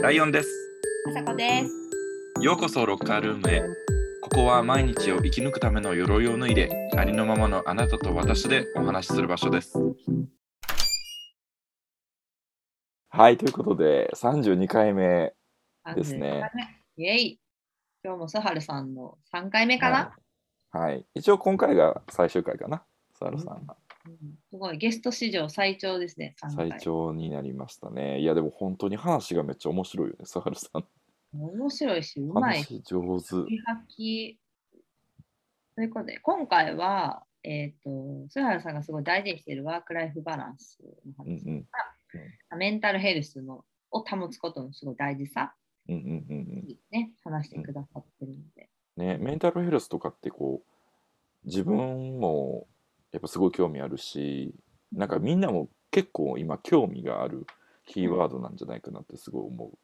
ライオンです。あさこです。ようこそロッカールームへ。ここは毎日を生き抜くための鎧を脱いで、ありのままのあなたと私でお話しする場所です。はい、ということで、32回目ですね。32回目。イェイ。今日もスハルさんの3回目かな、はい。はい。一応今回が最終回かな、サールさんが。うんすごい、ゲスト史上最長ですね、3回。最長になりましたね。いや、でも本当に話がめっちゃ面白いよね、サールさん。面白いし、うまい。話上手。ということで、今回は、えっ、と、スハルさんがすごい大事にしているワークライフバランスの話、うんうん。メンタルヘルスのを保つことのすごい大事さうんうんうんうん。にね、話してくださってるので。ね、メンタルヘルスとかってこう自分もやっぱすごい興味あるしなんかみんなも結構今興味があるキーワードなんじゃないかなってすごい思う。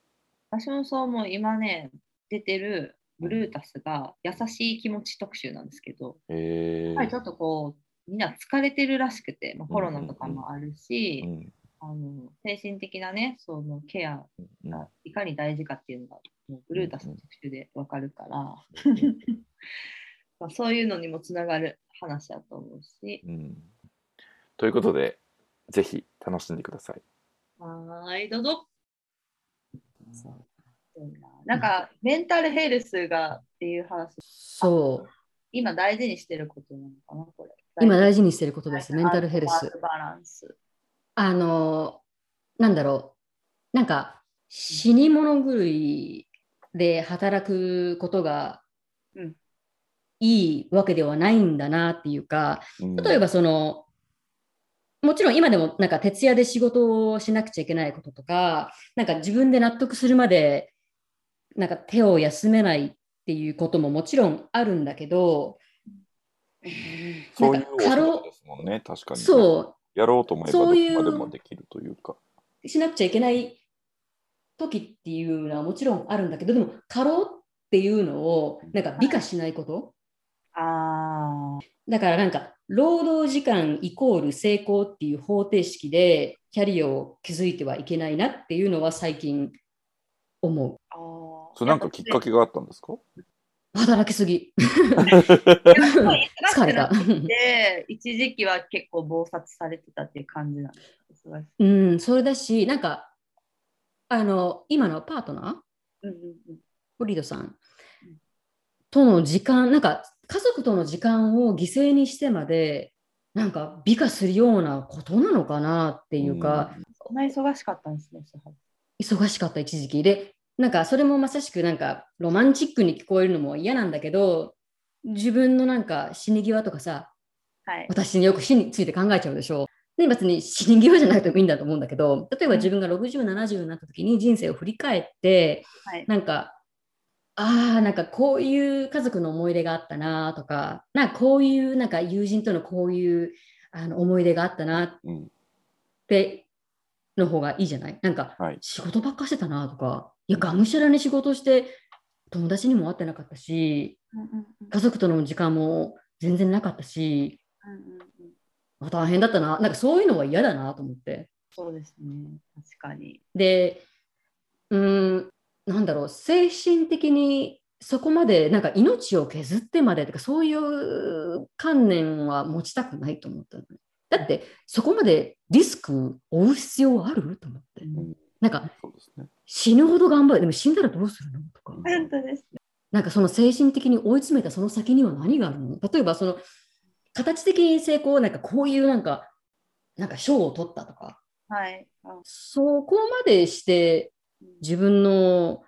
私もそう思う、今ね、出てるブルータスが優しい気持ち特集なんですけど、えー。やっぱりちょっとこう、みんな疲れてるらしくて、まあ、コロナとかもあるし、うん。あの精神的なね、そのケアうんがいかに大事かっていうのが、もうブルータスの特集でわかるから、まあそういうのにもつながる話だと思うし、うんということでぜひ楽しんでください。はーい、どうぞ。なんか、メンタルヘルスがっていう話、そう。今大事にしてることなのかな、これ。今大事事にしてることです、メンタルヘルス。バランス。あの、なんだろう。なんか、死に物狂いで働くことがうんいいわけではないんだなっていうか、うん例えばその、もちろん今でもなんか徹夜で仕事をしなくちゃいけないこととか、なんか自分で納得するまでなんか手を休めないっていうことももちろんあるんだけど、そういうですもんね確かに。そやろうと思えばどこまでもできるというか。うしなくちゃいけない時っていうのはもちろんあるんだけどでも過労っていうのをなんか美化しないこと？あだからなんか労働時間イコール成功っていう方程式でキャリアを築いてはいけないなっていうのは最近思う。あー。それなんかきっかけがあったんですか？働きすぎ。疲れた。で、一時期は結構暴殺されてたっていう感じなんですか？うん、それだし、なんか、あの、今のパートナー、うんうんうんフリードさんとの時間、なんか家族との時間を犠牲にしてまで、なんか美化するようなことなのかなっていうか、そんな忙しかったんですね、忙しかった一時期。で、なんかそれもまさしくなんかロマンチックに聞こえるのも嫌なんだけど、自分のなんか死に際とかさ、はい。私によく死について考えちゃうでしょ。で別に死に際じゃなくてもいいんだと思うんだけど、例えば自分が60、70になった時に人生を振り返って、はい。なんか、ああ、なんかこういう家族の思い出があったなとか、なんかこういうなんか友人とのこういうあの思い出があったなっうんての方がいいじゃない？なんかはい。仕事ばっかしてたなとか、いや、がむしゃらに仕事して友達にも会ってなかったし、家族との時間も全然なかったし、うん大変だったな。なんかそういうのは嫌だなと思って。そうですね、確かに。で、うーん、なんだろう、精神的にそこまで、なんか命を削ってまでとか、そういう観念は持ちたくないと思ったのね。だって、そこまでリスクを負う必要あると思って。んなんか、ね。死ぬほど頑張る。でも死んだらどうするの？とか。本当ですね。なんかその精神的に追い詰めたその先には何があるの？例えばその形的に成功なんかこういうなんかなんか賞を取ったとかはい。あそこまでして自分の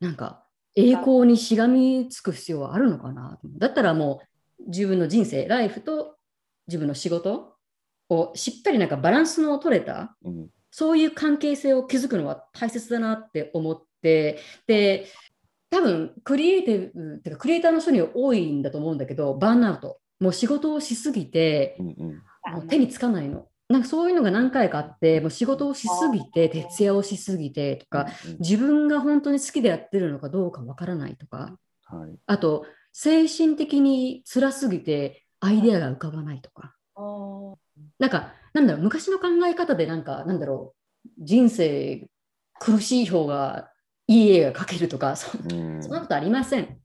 なんか栄光にしがみつく必要はあるのかなだったらもう自分の人生ライフと自分の仕事をしっかりなんかバランスの取れたうんそういう関係性を築くのは大切だなって思って、で、多分クリエイティブっていうか、クリエイターの人には多いんだと思うんだけど、バーンアウト。もう仕事をしすぎて、うんうんもう手につかないの。なんかそういうのが何回かあって、もう仕事をしすぎて、徹夜をしすぎてとか、うん自分が本当に好きでやってるのかどうかわからないとか、はい。あと、精神的に辛すぎてアイデアが浮かばないとか。なんか、なんだろう、昔の考え方でなんか、なんだろう、人生苦しい方がいい絵が描けるとかそうんそんなことありません。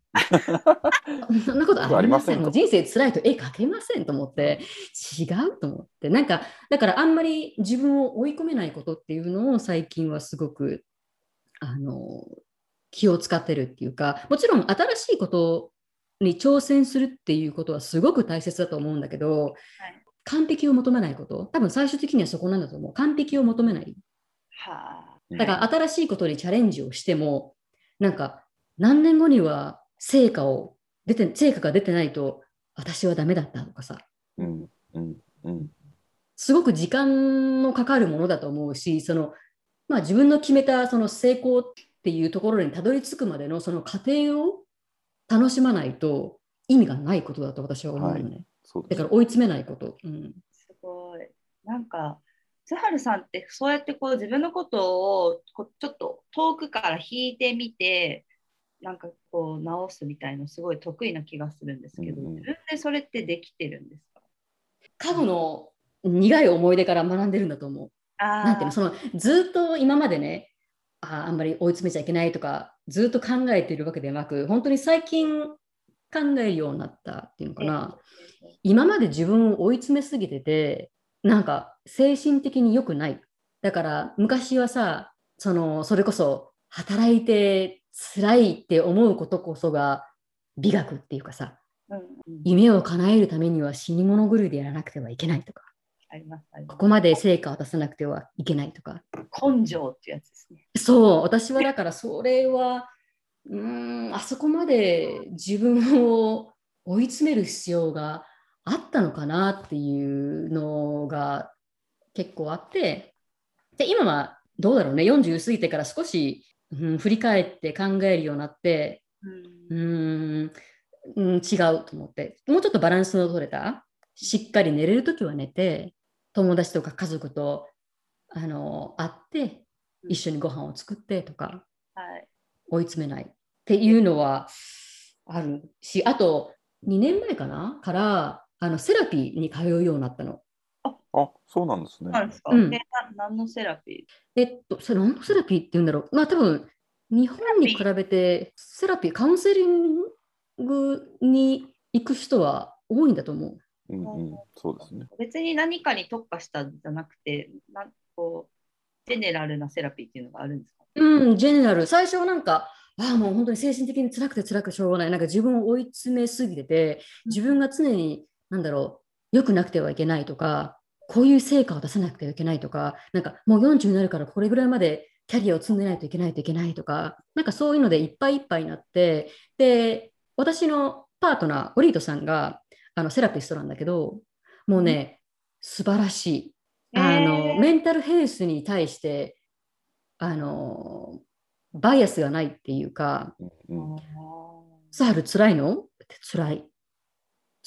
そんなことあありません。もう人生辛いと絵描けませんと思って、違うと思って。なんか、だからあんまり自分を追い込めないことっていうのを最近はすごく、あの、気を使ってるっていうか、もちろん新しいことに挑戦するっていうことはすごく大切だと思うんだけど、完璧を求めないこと、多分最終的にはそこなんだと思う。完璧を求めない。はだから新しいことにチャレンジをしても、なんか何年後には成果を出て、成果が出てないと私はダメだったとかさ、うんうんうんすごく時間のかかるものだと思うし、その、まあ自分の決めたその成功っていうところにたどり着くまでのその過程を楽しまないと意味がないことだと私は思うのね。そうですだから追い詰めないこと。うん。すごい。なんか、津春さんってそうやってこう自分のことをこうちょっと遠くから引いてみて、なんかこう直すみたいのすごい得意な気がするんですけど、うんうん自分でそれってできてるんですか？過去の苦い思い出から学んでるんだと思う。なんていうの、そのずっと今までね、あーあんまり追い詰めちゃいけないとか、ずっと考えているわけではなく、本当に最近考えるようになったっていうのかな。今まで自分を追い詰めすぎてて、なんか精神的に良くない。だから昔はさ、そのそれこそ働いて辛いって思うことこそが美学っていうかさ、うん。うん、夢を叶えるためには死に物狂いでやらなくてはいけないとか、ここまで成果を出さなくてはいけないとか、根性ってやつですね。そう、私はだからそれは、うーん、あそこまで自分を追い詰める必要があったのかなっていうのが結構あって、で、今はどうだろうね、40過ぎてから少し、うん、振り返って考えるようになって、うん。うーん、うん、違うと思って、もうちょっとバランスの取れた、しっかり寝れるときは寝て、友達とか家族とあの会って、一緒にご飯を作ってとか、はい、追い詰めない。っていうのはあるし、あと2年前かな？からあのセラピーに通うようになったの。あそうなんですねそうなんですか、うんでな何のセラピえっと、それ何のセラピーって言うんだろう。まあ多分日本に比べてセラピー、カウンセリングに行く人は多いんだと思う。うんうんそうですねー別に何かに特化したじゃなくて、なんこうジェネラルなセラピーっていうのがあるんですか、うん、ジェネラル。最初はなんか、ああ、もう本当に精神的に辛くて辛くてしょうがない。なんか自分を追い詰めすぎてて、自分が常に、なんだろう、良くなくてはいけないとか、こういう成果を出さなくてはいけないとか、なんかもう40になるからこれぐらいまでキャリアを積んでないといけないといけないとか、なんかそういうのでいっぱいいっぱいになって、で、私のパートナー、オリートさんがあのセラピストなんだけど、もうね、素晴らしい。あの、へーメンタルヘルスに対して、あの、バイアスがないっていうか、サハル辛いの？って辛い。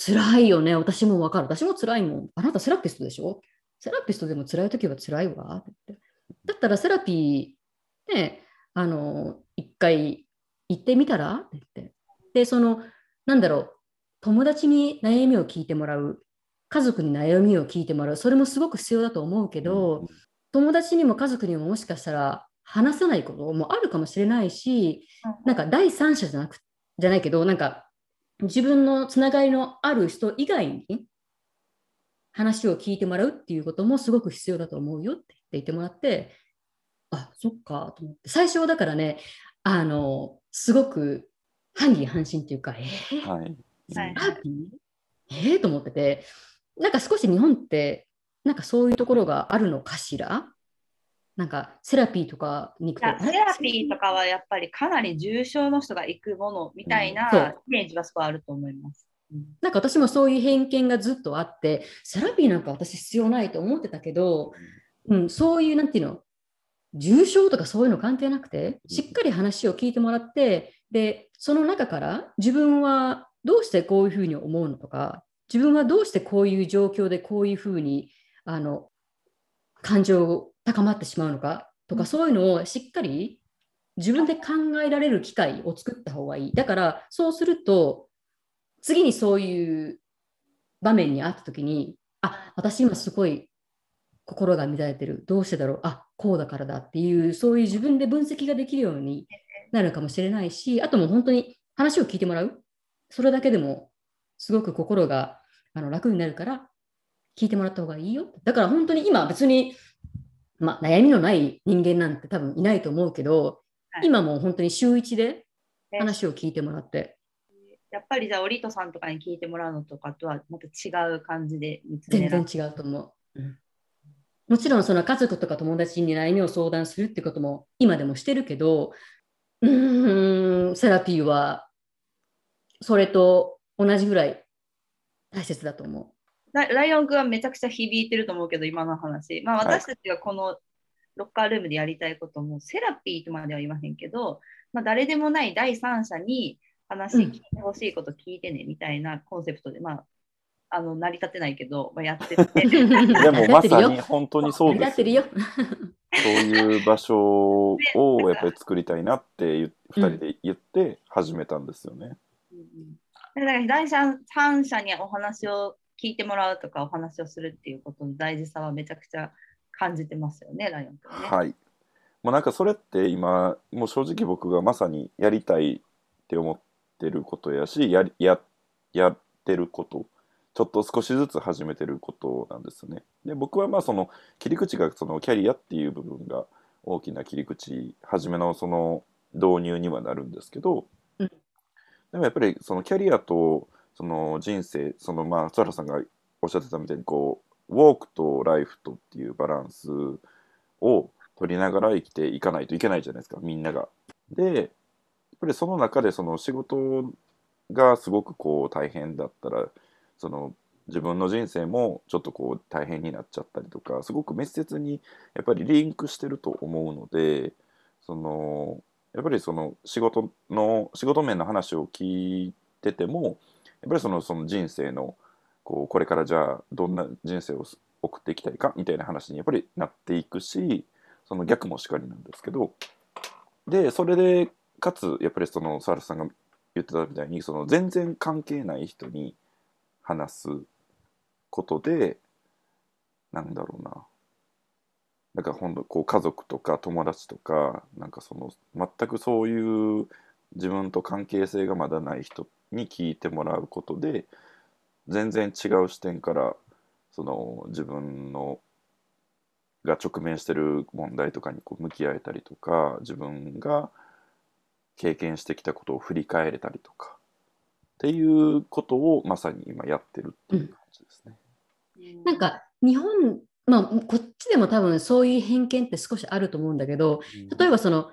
辛いよね。私もわかる。私も辛いもん。あなたセラピストでしょ？セラピストでも辛いときは辛いわ。ってだったらセラピー、ね、あの、一回行ってみたら？って言って。で、その、なんだろう、友達に悩みを聞いてもらう、家族に悩みを聞いてもらう、それもすごく必要だと思うけど、友達にも家族にももしかしたら話さないこともあるかもしれないし、なんか第三者じゃなくじゃないけど、なんか自分のつながりのある人以外に話を聞いてもらうっていうこともすごく必要だと思うよって言ってもらって、あ、そっかと思って。最初はだからね、あの、すごく半疑半心っていうか、えー、はい。えー、と思ってて、なんか少し日本って、なんかそういうところがあるのかしら？なんかセラピーとかに行くとセラピーとかはやっぱりかなり重症の人が行くものみたいなイメージがすごいあると思います。うん。なんか私もそういう偏見がずっとあって、セラピーなんか私必要ないと思ってたけど、うん、そういう、なんていうの、重症とかそういうの関係なくて、しっかり話を聞いてもらって、で、その中から自分はどうしてこういうふうに思うのとか、自分はどうしてこういう状況でこういうふうにあの感情高まってしまうのか？とか、うん。そういうのをしっかり自分で考えられる機会を作った方がいい。だから、そうすると、次にそういう場面にあった時に、あ、私今すごい心が乱れてる。どうしてだろう？あ、こうだからだっていうそういう自分で分析ができるようになるかもしれないしあともう本当に話を聞いてもらう。それだけでもすごく心があの楽になるから聞いてもらった方がいいよ。だから本当に今別に、まあ、悩みのない人間なんて多分いないと思うけど、はい。今もう本当に週一でね。話を聞いてもらって。やっぱりじゃあ、オリトさんとかに聞いてもらうのとかとはまた違う感じで見つめ全ら然違うと思う。うん。もちろんその家族とか友達に悩みを相談するってことも今でもしてるけど、うーん、セラピーはそれと同じぐらい大切だと思ラライオン君はめちゃくちゃ響いてると思うけど、今の話。まあ、はい私たちがこのロッカールームでやりたいことも、セラピーとまでは言わへんけど、まあ、誰でもない第三者に話聞いてほしいこと聞いてね、みたいなコンセプトで、まあ、あの成り立ってないけど、まあ、やってて。う。でもまさに本当にそうです成り立ってるよ。そういう場所をやっぱり作りたいなって2 人で言って始めたんですよね。うんうんだから第三三者にお話を聞いてもらうとかお話をするっていうことの大事さはめちゃくちゃ感じてますよね、ライオン君ね。はい。もうなんかそれって今もう正直僕がまさにやりたいって思ってることやしやりややってることちょっと少しずつ始めてることなんですね。で僕はまあその切り口がそのキャリアっていう部分が大きな切り口初めのその導入にはなるんですけど、うんでもやっぱりそのキャリアとその人生そのまあ津原さんがおっしゃってたみたいにこうウォークとライフとっていうバランスを取りながら生きていかないといけないじゃないですかみんなが。でやっぱりその中でその仕事がすごくこう大変だったらその自分の人生もちょっとこう大変になっちゃったりとかすごく密接にやっぱりリンクしてると思うのでそのやっぱりその仕事の仕事面の話を聞いててもぱりそのその人生のこうこれからじゃあどんな人生を送っていきたいかみたいな話にやっぱりなっていくしその逆もしかりなんですけどでそれでかつやっぱりそのサラさんが言ってたみたいにその全然関係ない人に話すことでなんだろうな。なんかほんとこう家族とか友達とかなんかその全くそういう自分と関係性がまだない人に聞いてもらうことで全然違う視点からその自分のが直面してる問題とかにこう向き合えたりとか自分が経験してきたことを振り返れたりとかっていうことをまさに今やってるっていう感じですね。うんなんか日本、まあ、こっちでも多分そういう偏見って少しあると思うんだけど、例えばその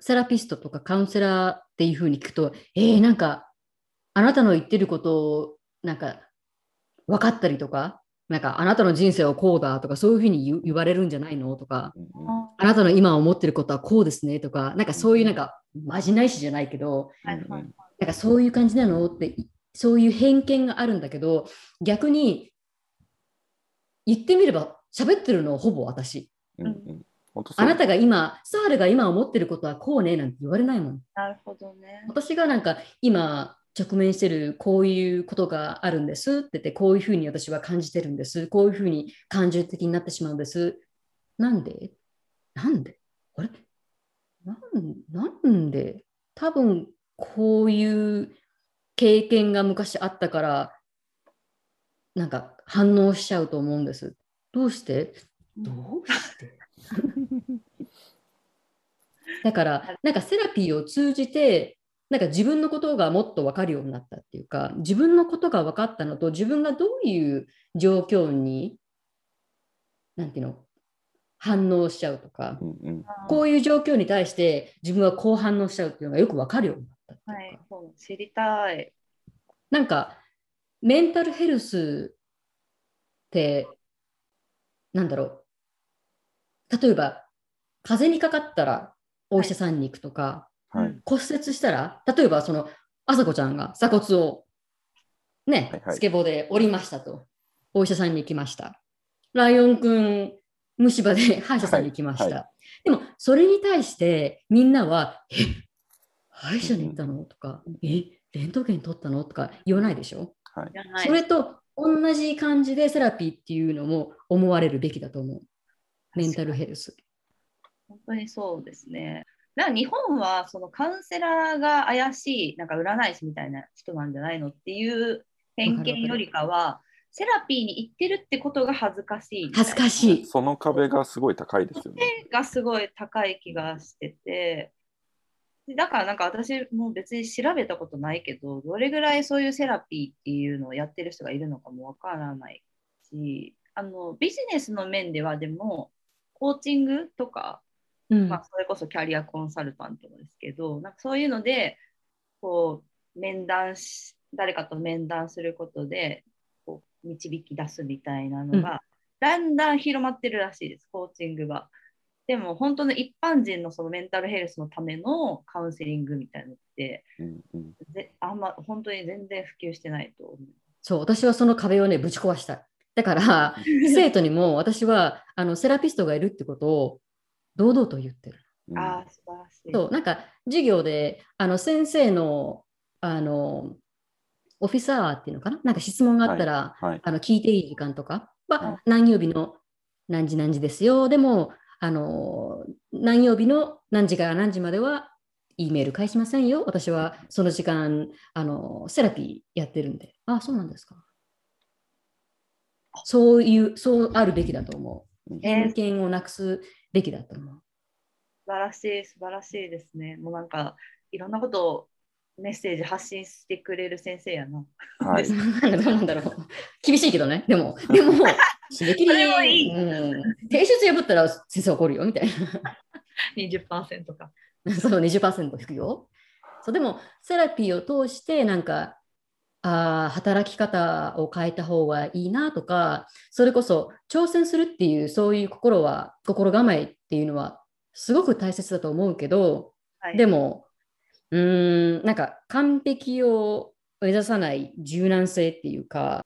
セラピストとかカウンセラーっていうふうに聞くと、えー、なんかあなたの言ってることをなんか分かったりとか、なんかあなたの人生はこうだとかそういうふうに言言われるんじゃないのとか、あなたの今思ってることはこうですねとか、なんかそういうなんかまじないしじゃないけど、なんかそういう感じなのって、そういう偏見があるんだけど、逆に言ってみれば喋ってるのはほぼ私。うんうんあなたが今、サールが今思ってることはこうねなんて言われないもん。なるほどね。私がなんか今直面してるこういうことがあるんですって言って、こういうふうに私は感じてるんです。こういうふうに感情的になってしまうんです。なんで？なんで？あれ？なんなんで？多分こういう経験が昔あったから、なんか反応しちゃうと思うんです。どうして？どうして？だから、なんかセラピーを通じて、なんか自分のことがもっと分かるようになったっていうか、自分のことが分かったのと、自分がどういう状況に、なんていうの、反応しちゃうとか、うんうんこういう状況に対して自分はこう反応しちゃうっていうのがよく分かるようになったっていうか。はい、知りたい。なんか、メンタルヘルスって、なんだろう。例えば、風邪にかかったらお医者さんに行くとか、はい骨折したら、例えば、その、あさこちゃんが鎖骨を、ね、はいはいスケボーで折りましたと。お医者さんに行きました。ライオンくん、虫歯で 歯医者さんに行きました。はいはでも、それに対してみんなは、え、歯医者に行ったの？とか、え、レントゲン取ったの？とか言わないでしょ？はいそれと同じ感じでセラピーっていうのも思われるべきだと思う。メンタルヘルス。当にそうですね。なんか日本はそのカウンセラーが怪しい、なんか占い師みたいな人なんじゃないのっていう偏見よりかは、セラピーに行ってるってことが恥ずかしい。恥ずかしい。その壁がすごい高いですよね。がすごい高い気がしてて、だからなんか私も別に調べたことないけど、どれぐらいそういうセラピーっていうのをやってる人がいるのかもわからないし、あのビジネスの面ではでも、コーチングとか、うんまあ、それこそキャリアコンサルタントですけど、なんかそういうので、こう、面談し、誰かと面談することで、こう導き出すみたいなのが、だんだん広まってるらしいです、コーチングが。でも、本当の一般人のそのメンタルヘルスのためのカウンセリングみたいなのって、うんうんぜあんま本当に全然普及してないと思う。そう、私はその壁をね、ぶち壊したい。だから、生徒にも私はあのセラピストがいるってことを堂々と言ってる。うんああ、素晴らしい。そう、なんか授業であの先生のあのオフィサーっていうのかな？なんか質問があったら、はい。あの聞いていい時間とかは、はい何曜日の何時何時ですよ。でも、あの何曜日の何時から何時までは、E メール返しませんよ。私はその時間、あのセラピーやってるんで。あ、そうなんですか。そういう、そうあるべきだと思う。えー偏見をなくすべきだと思う。素晴らしい、素晴らしいですね。もうなんか、いろんなことをメッセージ発信してくれる先生やな。はい。どうなんだろう。厳しいけどね。でも、でも、締め切り、それもいいうん、提出破ったら先生怒るよみたい20%か。な。そう、20%引くよ。そうでも、セラピーを通して、なんか、あー働き方を変えた方がいいなとか、それこそ挑戦するっていう、そういう心は、心構えっていうのは、すごく大切だと思うけど、はい、でも、うーん、なんか完璧を目指さない柔軟性っていうか、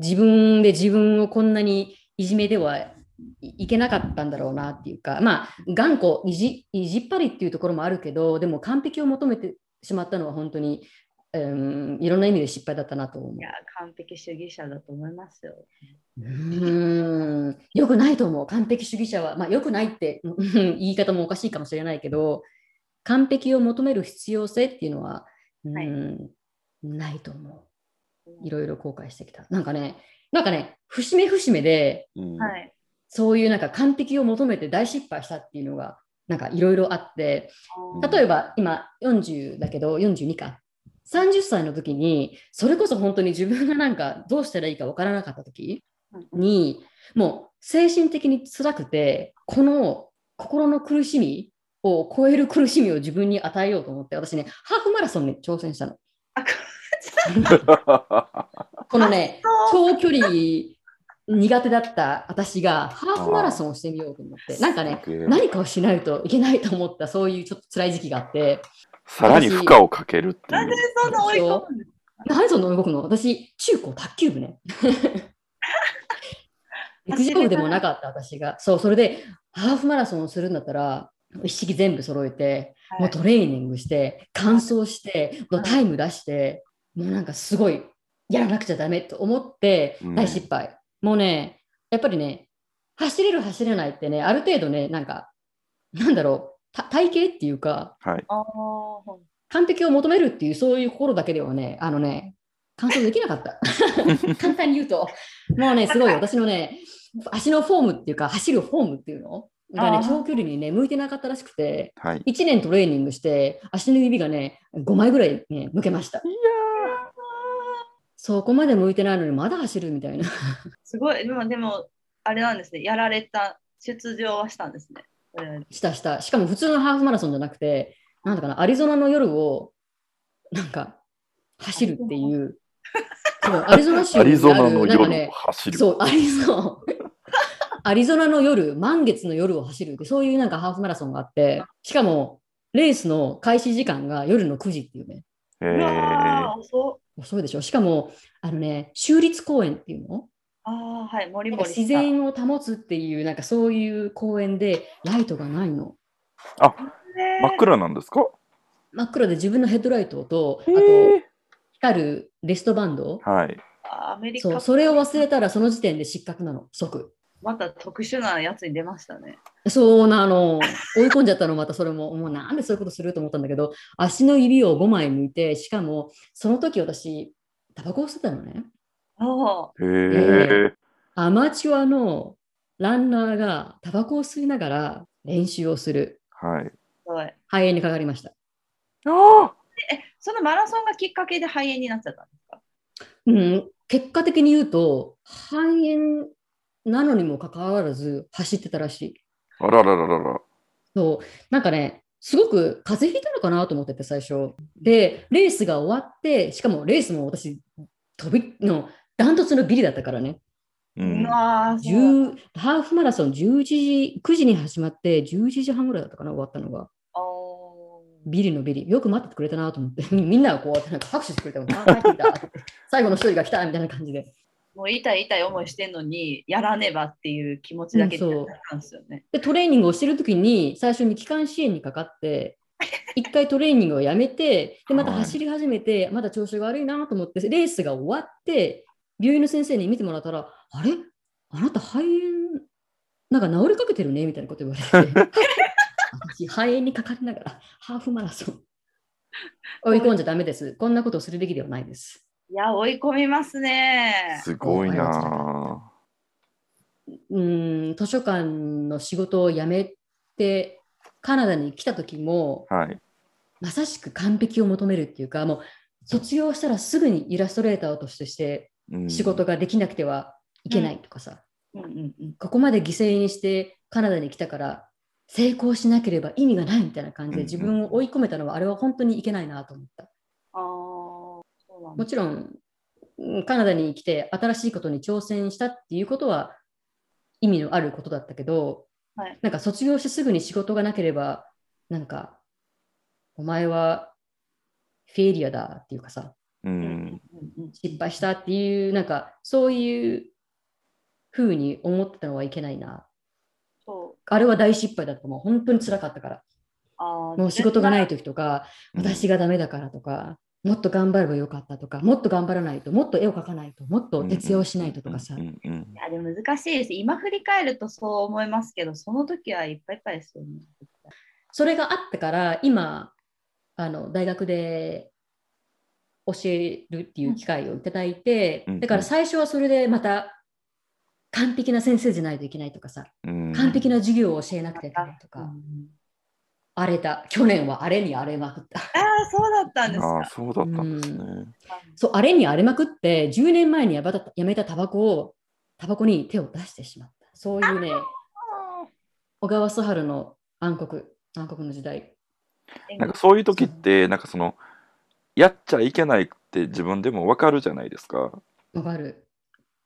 自分で自分をこんなにいじめてはいいけなかったんだろうなっていうか、まあ、頑固いじ、いじっぱりっていうところもあるけど、でも完璧を求めてしまったのは本当に、うん、いろんな意味で失敗だったなと思うい。や、完璧主義者だと思いますよ。うーん、よくないと思う。完璧主義者は、まあ、よくないってうん言い方もおかしいかもしれないけど、完璧を求める必要性っていうのは、うんはいないと思う。いろいろ後悔してきた。なんかね、なんかね、節目節目で、うんはい。そういうなんか完璧を求めて大失敗したっていうのが、なんかいろいろあって、うん例えば今40だけど42か30歳の時にそれこそ本当に自分がなんかどうしたらいいかわからなかった時うんにもう精神的に辛くてこの心の苦しみを超える苦しみを自分に与えようと思って私ねハーフマラソンに挑戦したの。あ このね長距離苦手だった私がハーフマラソンをしてみようと思ってなんかね何かをしないといけないと思ったそういうちょっと辛い時期があって。さらに負荷をかけるっていなんでう。そんな追い込むんです何そんな動くの？私、中高卓球部ね。陸上部でもなかった私が。そう、それでハーフマラソンをするんだったら、一式全部揃えて、かもうトレーニングして、完走して、もうタイム出して、もうなんかすごいやらなくちゃダメと思ってうん大失敗。もうね、やっぱりね、走れる走れないってね、ある程度ね、なんか、なんだろう、た体型っていうか、はい。完璧を求めるっていうそういう心だけではね、あのね、完走できなかった。簡単に言うと、もうね、すごい私のね、足のフォームっていうか、走るフォームっていうの？がね、長距離にね、向いてなかったらしくて、はい。1年トレーニングして、足の指がね、5枚ぐらいね、向けました。そこまで向いてないのにまだ走るみたいな。すごい、でも、でも、あれなんですね、やられた、出場はしたんですね。うんしたした。しかも普通のハーフマラソンじゃなくて、なんだかな、アリゾナの夜を、なんか、走るっていう。そうアリゾナ州アリゾナの夜をね走る。そう、アリゾ アリゾナの夜、満月の夜を走るって、そういうなんかハーフマラソンがあって、しかも、レースの開始時間が夜の9時っていうね、へう遅いでしょ。しかも、あのね、州立公園っていうのああ、はい、もり。自然を保つっていう、なんかそういう公園で、ライトがないの。あ、ね真っ暗なんですか？真っ暗で自分のヘッドライトと、あと、光るレストバンド、はい。アメリカそう、それを忘れたらその時点で失格なの、即。また特殊なやつに出ましたね。そうなの。追い込んじゃったの、またそれも。もうなんでそういうことすると思ったんだけど、足の指を5枚抜いて、しかも、その時私、タバコを吸ってたのね。アマチュアのランナーがタバコを吸いながら練習をする。はい。肺炎にかかりました。あそのマラソンがきっかけで肺炎になっちゃったんですか？うん、結果的に言うと、肺炎なのにもかかわらず走ってたらしい。あららららら。そう、なんかね、すごく風邪ひいたのかなと思ってて、最初。で、レースが終わって、しかもレースも私、飛びのダントツのビリだったからね。う。うんわーそう10ハーフマラソン11時、9時に始まって、11時半ぐらいだったかな、終わったのが。ビリのビリ。よく待っててくれたなと思って、み みんながこう、なんか拍手してくれたの。あ、帰ってきたって。最後の一人が来たみたいな感じで。もう痛い痛い思いしてんのに、やらねばっていう気持ちだけでうんそうやったんですよね。で、トレーニングをしてるときに、最初に気管支炎にかかって、一回トレーニングをやめて、で、また走り始めて、まだ調子が悪いなと思って、レースが終わって、病院の先生に見てもらったら、あれ？あなた肺炎、なんか治りかけてるねみたいなこと言われて、私、肺炎にかかりながら、ハーフマラソン。追い込んじゃダメです。こんなことをするべきではないです。いや、追い込みますね。すごいなうん、図書館の仕事を辞めて、カナダに来た時も、ぁ。はい。まさしく完璧を求めるっていうか、もう卒業したらすぐにイラストレーターとしてしてうん仕事ができなくてはいけないとかさ、うん。うん。うん。ここまで犠牲にしてカナダに来たから成功しなければ意味がないみたいな感じでうん。自分を追い込めたのはあれは本当にいけないなと思った。ああ、そうなんだ。もちろんうんカナダに来て新しいことに挑戦したっていうことは意味のあることだったけど、はい。なんか卒業してすぐに仕事がなければなんかお前はフェイリアだっていうかさ。うん失敗したっていうなんかそういうふうに思ってたのはいけないな。そう。あれは大失敗だと思う本当につらかったから。もう仕事がない自時とかうん。私がダメだからとかもっと頑張ればよかったとかもっと頑張らないともっと絵を描かないともっと徹夜をしないととかさ。うんうん分いやでも難しいです。今振り返るとそう思いますけど、その時はいっぱいいっぱいですよね。それがあってから今あの大学で教えるっていう機会をいただいて、うん。だから最初はそれでまた完璧な先生じゃないといけないとかさうん。完璧な授業を教えなくてはいけないとか、うん。荒れた去年は荒れに荒れまくった。ああ、そうだったんですああ、か。そうだったんですね。そう荒れに荒れまくって10年前にやばたやめたタバコをタバコに手を出してしまった。そういうね小川素春の暗黒暗黒の時代。なんかそういう時って、なんかその、やっちゃいけないって自分でもわかるじゃないですか。わかる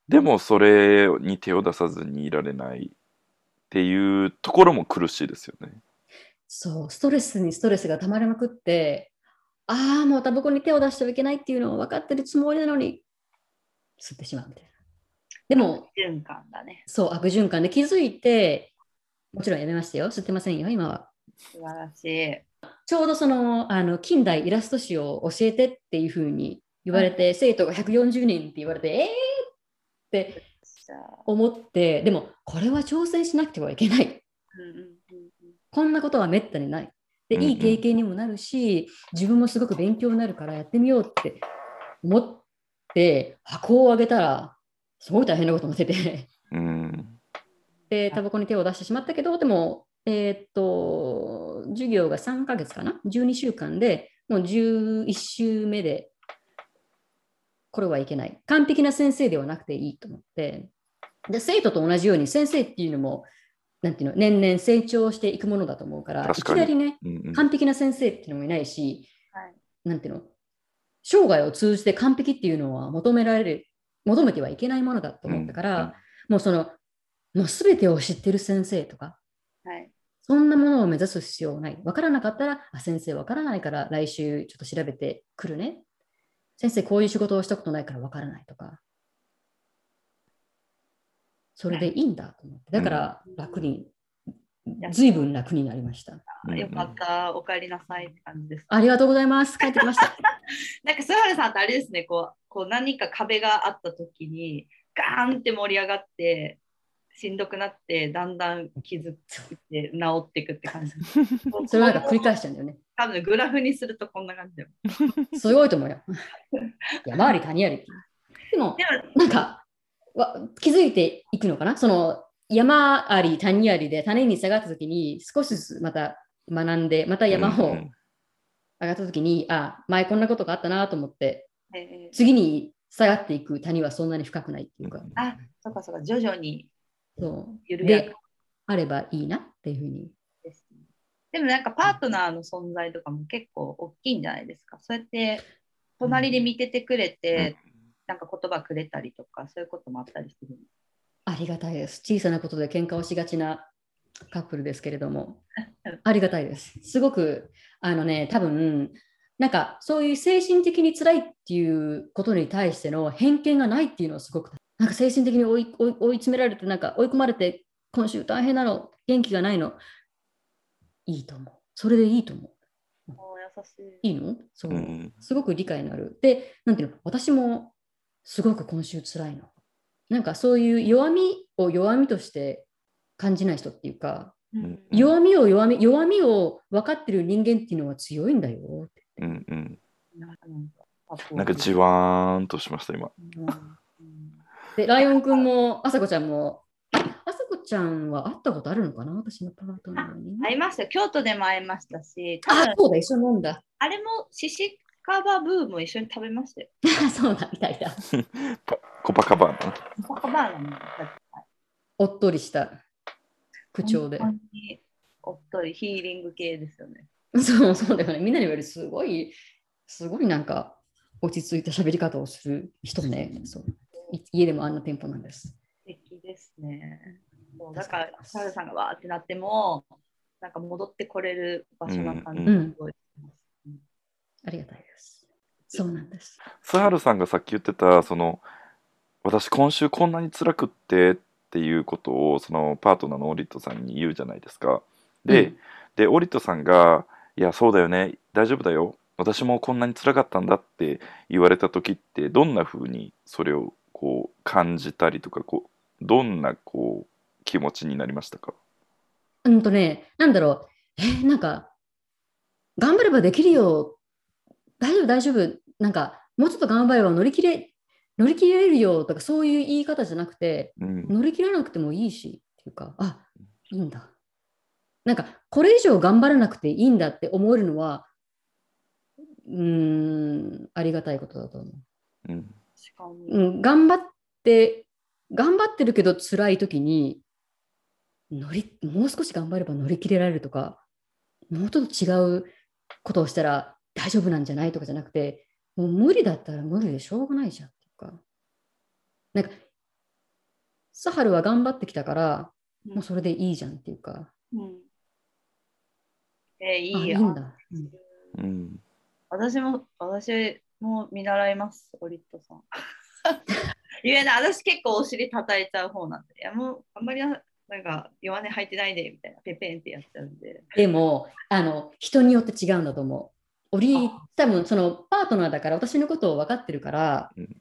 でもそれに手を出さずにいられないっていうところも苦しいですよね。そう、ストレスにストレスがたまりまくって、ああ、もうタバコに手を出してはいけないっていうのを分かってるつもりなのに、吸ってしまうみたいな。でも、循環だね。そう、悪循環で気づいて、もちろんやめましたよ。吸ってませんよ、今は。素晴らしい。ちょうどその、あの近代イラスト史を教えてっていうふうに言われて、生徒が140人って言われて、えー？って思って、でも、これは挑戦しなくてはいけない。こんなことはめったにない。で、いい経験にもなるし、自分もすごく勉強になるからやってみようって思って、箱を上げたら、すごい大変なことになってて、うん。で、タバコに手を出してしまったけど、でも、えーっと、授業が3ヶ月かな ?12 週間で、もう11週目で、これはいけない。完璧な先生ではなくていいと思って、で、生徒と同じように先生っていうのも、なんていうの、年々成長していくものだと思うから、いきなりね、うんうん完璧な先生っていうのもいないし、はいなんていうの、生涯を通じて完璧っていうのは求められる、求めてはいけないものだと思ったから、もうその、もう全てを知ってる先生とか、はい。そんなものを目指す必要はない。わからなかったら、あ先生わからないから来週ちょっと調べてくるね。先生こういう仕事をしたことないからわからないとか。それでいいんだと思って。だから楽に、ずいぶん楽になりました。うんよかった、お帰りなさいって感じです。ありがとうございます。帰ってきました。なんか、須原さんってあれですね、こう、こう何か壁があった時に、ガーンって盛り上がって、しんどくなってだんだん気づいて治っていくって感じ。それをなんか繰り返しちゃうんだよね。多分グラフにするとこんな感じだよ。すごいと思うよ。山あり谷あり。でも、でもなんかわ気づいていくのかな？その山あり谷ありで種に下がった時に少しずつまた学んで、また山をうん上がった時に、あ、前こんなことがあったなと思って、えー次に下がっていく谷はそんなに深くないっていうか、あ、そうかそうか、徐々にそう。で、あればいいなっていうふうに。です、ね。でもなんかパートナーの存在とかも結構大きいんじゃないですか。そうやって隣で見ててくれて、なんか言葉くれたりとか、そういうこともあったりする。ありがたいです。小さなことで喧嘩をしがちなカップルですけれども、ありがたいです。すごく、あのね、多分なんかそういう精神的に辛いっていうことに対しての偏見がないっていうのはすごく、なんか精神的に追い追い追い詰められて、なんか追い込まれて、今週大変なの、元気がないの、いいと思う。それでいいと思う。お優しい。いいの？そう、うんすごく理解のある。で、なんていうの、私もすごく今週辛いの。なんかそういう弱みを弱みとして感じない人っていうか、うん弱みを弱み弱みを分かってる人間っていうのは強いんだよって。うんうんなんかなんかじわーんとしました今うんで、ライオンくんも、あさこちゃんも、ああさこちゃんは会ったことあるのかな？私のパートナーに。会いましたよ。京都でも会いましたし、あそうだ、一緒に飲んだ。あれもシシカバブーも一緒に食べましたよ。そうだ、みたいだ。パコパカバーナコカバーナもおっとりした口調で。おっとりヒーリング系ですよね。そうそうだよね。みんなに言われるすごい、すごいなんか落ち着いた喋り方をする人ね。そうい家でもあんなテンポなんです。素敵ですね。そうだから、サルさんがわーってなっても、なんか戻ってこれる場所な感じがすごいします。うんありがたいです。そうなんです。スハルさんがさっき言ってたその私今週こんなに辛くってっていうことをそのパートナーのオリットさんに言うじゃないですか。で,、うんでオリットさんが「いやそうだよね大丈夫だよ私もこんなに辛かったんだ」って言われた時ってどんな風にそれをこう感じたりとかこうどんなこう気持ちになりましたか？うんとね、なんだろう。えーなんか、頑張ればできるよ。大丈夫、大丈夫。なんか、もうちょっと頑張れば乗り切れ、乗り切れるよとか、そういう言い方じゃなくて、うん乗り切らなくてもいいしっていうか、あいいんだ。なんか、これ以上頑張らなくていいんだって思えるのは、うーん、ありがたいことだと思う。うん。うん、頑張って、頑張ってるけど辛い時に乗り、もう少し頑張れば乗り切れられるとか、もうちょっと違うことをしたら大丈夫なんじゃないとかじゃなくて、もう無理だったら無理でしょうがないじゃんっていうか。なんか、サハルは頑張ってきたから、もうそれでいいじゃんっていうか、うん。えーいあ、いやいいんだ。うんうん。私も、私も見習います、オリットさん。いやね、私結構お尻叩いちゃう方なんで、いやもうあんまりななんか弱音吐いてないでみたいな、ペペンってやっちゃうんで。でもあの人によって違うんだと思う。オリ多分そのパートナーだから私のことを分かってるから、うん。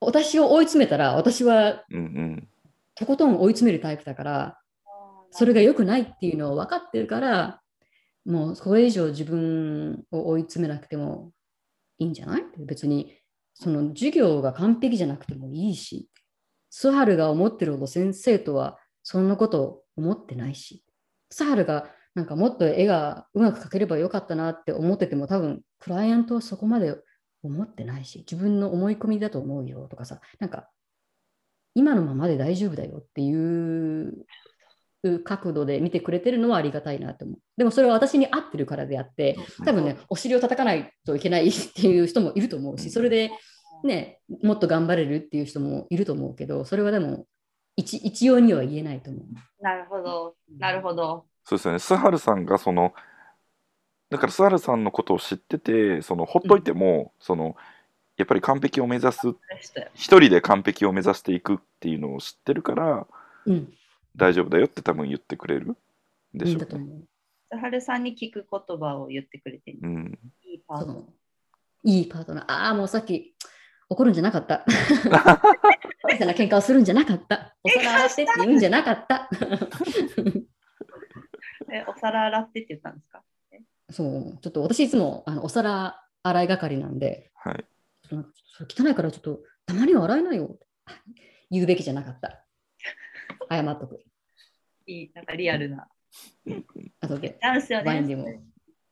私を追い詰めたら私はうんうん。とことん追い詰めるタイプだからそれが良くないっていうのを分かってるからもうそれ以上自分を追い詰めなくてもいいんじゃない？別にその授業が完璧じゃなくてもいいしスハルが思ってるほど先生とはそんなこと思ってないしスハルがなんかもっと絵がうまく描ければよかったなって思ってても多分クライアントはそこまで思ってないし自分の思い込みだと思うよとかさなんか今のままで大丈夫だよっていうう角度で見てくれてるのはありがたいなと思う。でもそれは私に合ってるからであって、多分ね、お尻を叩かないといけないっていう人もいると思うし、それでね、もっと頑張れるっていう人もいると思うけど、それはでも一一様には言えないと思う。なるほど、なるほど。そうですよね。スハルさんがそのだからスハルさんのことを知っててそのほっといても、そのやっぱり完璧を目指す一人で完璧を目指していくっていうのを知ってるからうん、大丈夫だよって多分言ってくれる？でしょうね。いいんだと思う。千春さんに聞く言葉を言ってくれてる、うんいいパートナーいいパートナー。ああ、もうさっき怒るんじゃなかった。小さな喧嘩をするんじゃなかった。お皿洗ってって言うんじゃなかった。えお皿洗ってって言ったんですか？そう、ちょっと私いつもあのお皿洗い係なんで、はい。それ汚いからちょっとたまには洗えないよ。言うべきじゃなかった。謝っとく。いい、なんかリアルな。後で。チャンスよね。ワインでも。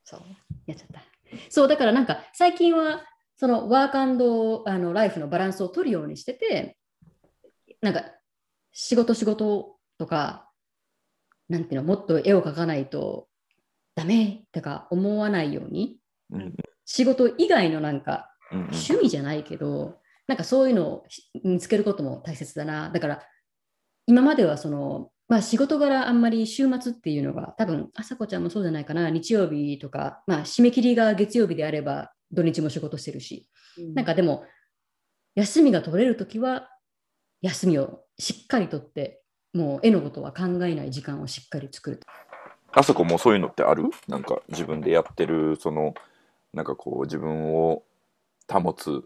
そう、やっちゃった。そう、だからなんか最近はそのワークアンドあのライフのバランスを取るようにしてて、なんか仕事仕事とか、なんていうの、もっと絵を描かないとダメとか思わないように、仕事以外のなんか趣味じゃないけど、なんかそういうのをし見つけることも大切だな。だから今まではその、まあ、仕事柄あんまり週末っていうのが多分朝子ちゃんもそうじゃないかな日曜日とか、まあ、締め切りが月曜日であれば土日も仕事してるし。うん。なんかでも休みが取れるときは休みをしっかりとってもう絵のことは考えない時間をしっかり作る。あそこもそういうのってある？なんか自分でやってるそのなんかこう自分を保つ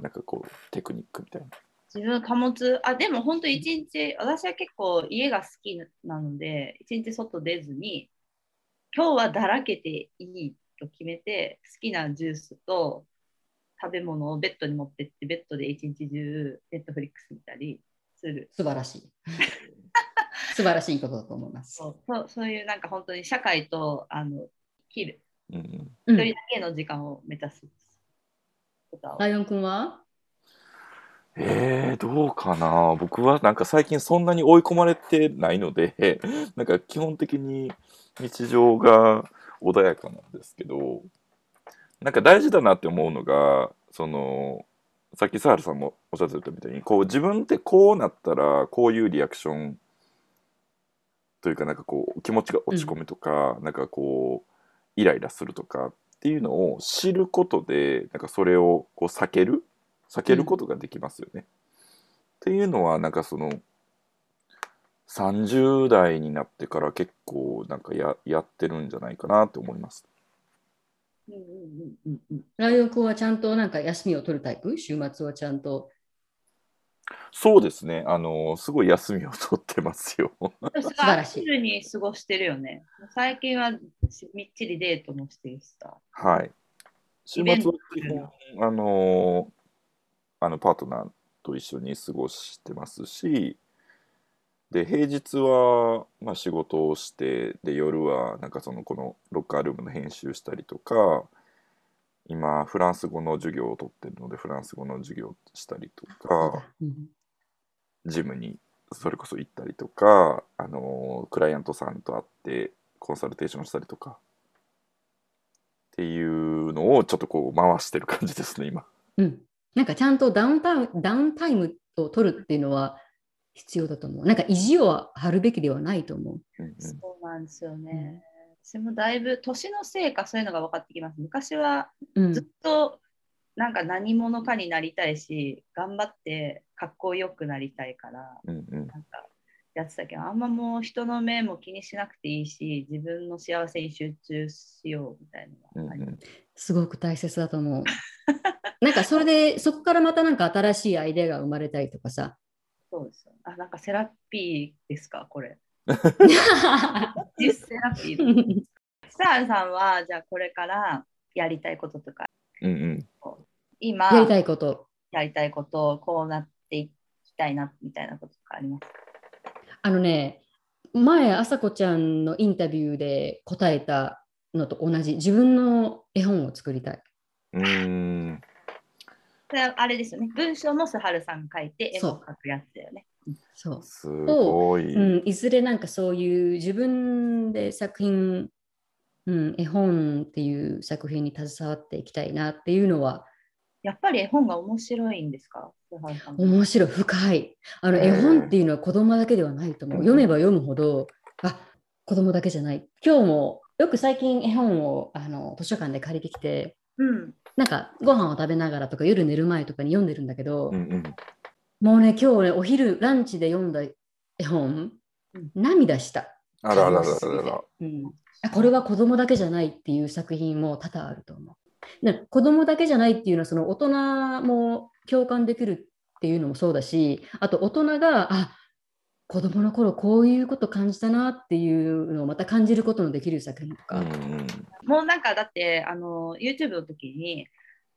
なんかこうテクニックみたいな。自分を保つ、あ、でも本当一日、私は結構家が好きなので、一日外出ずに、今日はだらけていいと決めて、好きなジュースと食べ物をベッドに持ってって、ベッドで一日中、ネットフリックス見たりする。素晴らしい。素晴らしいことだと思います。そうそうそういうなんか本当に社会とあの生きる、うんうん。うん。一人だけの時間を目指すことはライオン君は？えー、どうかな？僕はなんか最近そんなに追い込まれてないので なんか基本的に日常が穏やかなんですけどなんか大事だなって思うのがそのさっきサハルさんもおっしゃってたみたいにこう自分ってこうなったらこういうリアクションというかなんかこう気持ちが落ち込むとか、なんかこうイライラするとかっていうのを知ることでなんかそれをこう避ける避けることができますよね。っていうのはなんかその30代になってから結構なんかややってるんじゃないかなって思います。うんうんうんうんうんライオン君はちゃんとなんか休みを取るタイプ？週末はちゃんと。そうですね。あのすごい休みを取ってますよ。私素晴らしい昼に過ごしてるよね。最近はみっちりデートもしてるしさ。はい。週末は基本あのあのパートナーと一緒に過ごしてますし、で平日はまあ仕事をしてで夜はなんかそのこのロッカールームの編集したりとか、今フランス語の授業を取ってるのでフランス語の授業をしたりとか、ジムにそれこそ行ったりとか、あのクライアントさんと会ってコンサルテーションしたりとかっていうのをちょっとこう回してる感じですね今。うん、なんかちゃんとダウンタウンダウンタイムを取るっていうのは必要だと思う。なんか意地を張るべきではないと思う。そうなんですよね。私もだいぶ年のせいかそういうのが分かってきます。昔はうんずっとなんか何者かになりたいし、頑張ってかっこよくなりたいから、うんうんなんかやってたけど、あんまもう人の目も気にしなくていいし、自分の幸せに集中しようみたいなのがあります。すごく大切だと思う。なんかそれでそこからまたなんか新しいアイデアが生まれたりとかさ。そうですよ。あ、なんかセラピーですか、これ。セラピー。スターさんは、じゃあこれからやりたいこととか、うんうん今やりたいこと。やりたいこと、こうなっていきたいなみたいなこととかあります？かあのね、前、あさこちゃんのインタビューで答えたのと同じ、自分の絵本を作りたい。うーんそれはあれですよね。文章もスハルさん書いて、絵そうも描くやつだよね。そう。すごい。うん、いずれなんかそういう自分で作品、うん、絵本っていう作品に携わっていきたいなっていうのはやっぱり絵本が面白いんですか？面白い深い。あの絵本っていうのは子供だけではないと思う。読めば読むほどあ子供だけじゃない。今日もよく最近絵本をあの図書館で借りてきてうん。なんかご飯を食べながらとか夜寝る前とかに読んでるんだけど、うんうん。もうね今日ねお昼ランチで読んだ絵本、うん。涙した。あらららら。うん、あこれは子供だけじゃないっていう作品も多々あると思う。で子供だけじゃないっていうのはその大人も共感できるっていうのもそうだしあと大人があ子供の頃こういうこと感じたなっていうのをまた感じることのできる作品とか、もうなんかだってあの YouTube の時に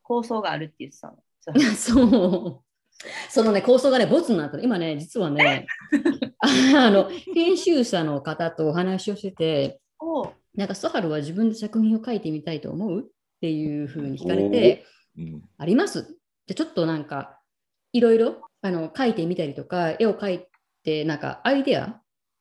構想があるって言ってたの。そう。そのね構想がねボツになったの。今ね実はね あの編集者の方とお話をしてておなんかソハルは自分で作品を書いてみたいと思う？っていうふうに聞かれてうんありますでちょっとなんかいろいろあの書いてみたりとか絵を描いてなんかアイデア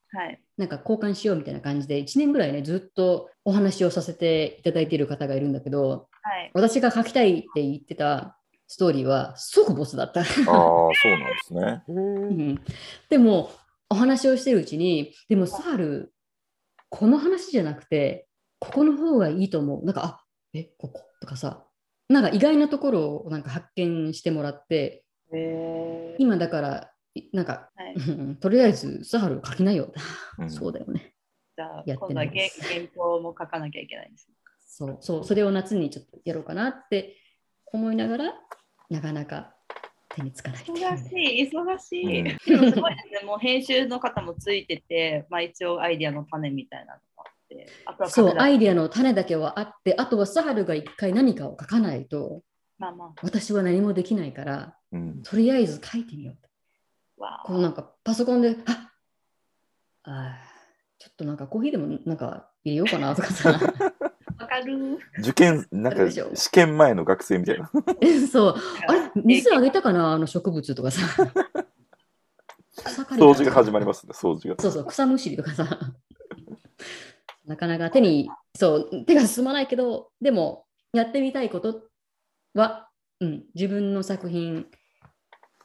はい。なんか交換しようみたいな感じで1年ぐらいねずっとお話をさせていただいている方がいるんだけどはい。私が書きたいって言ってたストーリーは即ボスだった。ああそうなんですね。うんでもお話をしてるうちにでもサールこの話じゃなくてここの方がいいと思うなんかあえここ？とかさなんか意外なところをなんか発見してもらって今だからいなんか、はい。うんとりあえずサハル書きなよ、うん。そうだよね。じゃあやって今度は原稿も書かなきゃいけないですね。そうそうそれを夏にちょっとやろうかなって思いながらなかなか手につかないいう忙ねしい、忙しい。うん。でもすごいですね。もう編集の方もついてて、まあ一応アイディアの種みたいなのそう、アイイデアの種だけはあって、あとはサハルが一回何かを書かないと、まあま私は何もできないから、うんとりあえず書いてみよう。こうなんかパソコンで、あちょっとなんかコーヒーでもなんか入れようかなとかさ、あ、わかる。受験なんかあるでしょ試験前の学生みたいな。そう、あれ、水あげたかな、あの植物とかさ。草刈り掃除が始まりますね掃除が。そうそう、草むしりとかさ。なかなか手に、そう、手が進まないけど、でも、やってみたいことは、うん、自分の作品、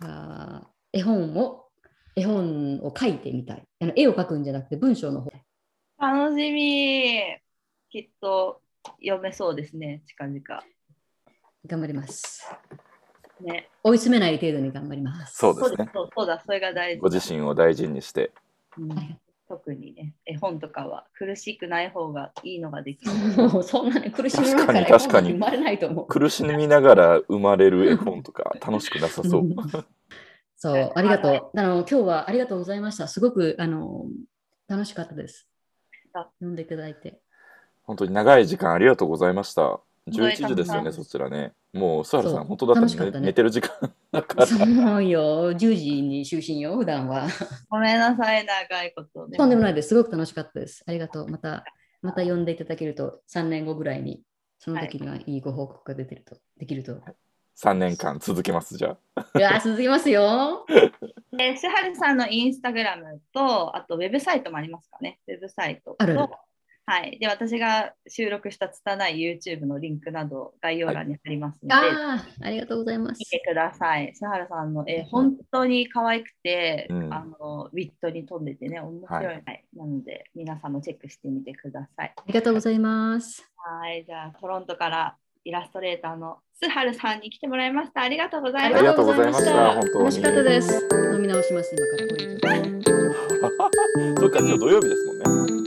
あー絵本を、絵本を描いてみたい。あの絵を描くんじゃなくて、文章の方。楽しみ。きっと読めそうですね、近々。頑張ります。ね。追い詰めない程度に頑張ります。そうですね。そうそうだ、それが大事。ご自身を大事にして。うんはい特にね、絵本とかは苦しくない方がいいのができる。そんなに苦しみながら絵確かに本生まれないと思う。苦しみながら生まれる絵本とか楽しくなさそう。んそう、ありがとう。あの今日はありがとうございました。すごくあの楽しかったですあ。読んでいただいて。本当に長い時間ありがとうございました。当に11時ですよね、そちらね。もう、須原さ、ん本当だったらね寝てる時間だから。そうよ、10時に就寝よ、普段は。ごめんなさい、長いことね。とんでもないです。すごく楽しかったです。ありがとう。また、また呼んでいただけると、3年後ぐらいに、その時にはいいご報告が出てると、できると。3年間続けます、じゃあ。いやー、続きますよ。で、シュハルさんのインスタグラムと、あとウェブサイトもありますかね。ウェブサイトと。あるあるはい。で、私が収録した拙い YouTube のリンクなど概要欄に貼りますので、ああ、ありがとうございます見。てください。シュハルさんの絵、本当に可愛くて、うんあのウィットに飛んでてね、面白い。ははいなので、皆さんもチェックしてみてください。ありがとうございます。はい。じゃあ、トロントからイラストレーターのスハルさんに来てもらいました。ありがとうございます。ありがとうございました本当に楽しかったです。飲み直します、今から。そっか、今日土曜日ですもんね。